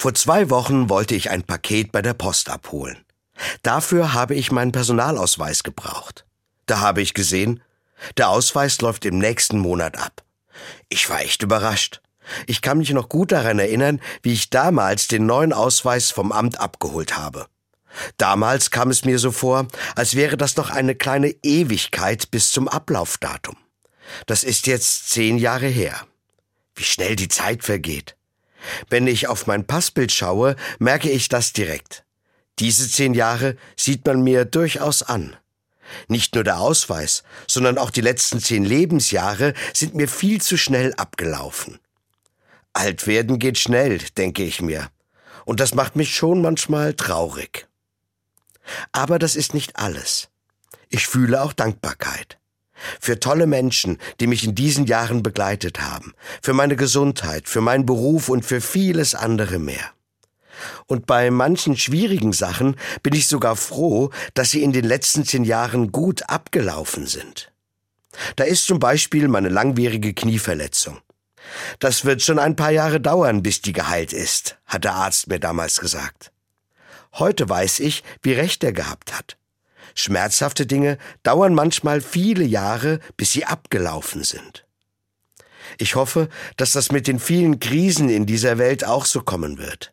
Vor zwei Wochen wollte ich ein Paket bei der Post abholen. Dafür habe ich meinen Personalausweis gebraucht. Da habe ich gesehen, der Ausweis läuft im nächsten Monat ab. Ich war echt überrascht. Ich kann mich noch gut daran erinnern, wie ich damals den neuen Ausweis vom Amt abgeholt habe. Damals kam es mir so vor, als wäre das noch eine kleine Ewigkeit bis zum Ablaufdatum. Das ist jetzt zehn Jahre her. Wie schnell die Zeit vergeht. Wenn ich auf mein Passbild schaue, merke ich das direkt. Diese zehn Jahre sieht man mir durchaus an. Nicht nur der Ausweis, sondern auch die letzten zehn Lebensjahre sind mir viel zu schnell abgelaufen. Alt werden geht schnell, denke ich mir. Und das macht mich schon manchmal traurig. Aber das ist nicht alles. Ich fühle auch Dankbarkeit. Für tolle Menschen, die mich in diesen Jahren begleitet haben, für meine Gesundheit, für meinen Beruf und für vieles andere mehr. Und bei manchen schwierigen Sachen bin ich sogar froh, dass sie in den letzten zehn Jahren gut abgelaufen sind. Da ist zum Beispiel meine langwierige Knieverletzung. Das wird schon ein paar Jahre dauern, bis die geheilt ist, hat der Arzt mir damals gesagt. Heute weiß ich, wie recht er gehabt hat. Schmerzhafte Dinge dauern manchmal viele Jahre, bis sie abgelaufen sind. Ich hoffe, dass das mit den vielen Krisen in dieser Welt auch so kommen wird.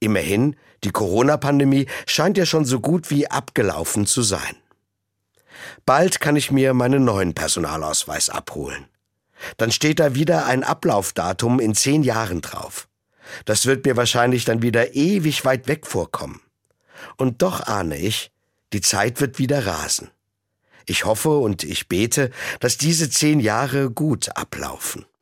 Immerhin, die Corona-Pandemie scheint ja schon so gut wie abgelaufen zu sein. Bald kann ich mir meinen neuen Personalausweis abholen. Dann steht da wieder ein Ablaufdatum in zehn Jahren drauf. Das wird mir wahrscheinlich dann wieder ewig weit weg vorkommen. Und doch ahne ich, die Zeit wird wieder rasen. Ich hoffe und ich bete, dass diese zehn Jahre gut ablaufen.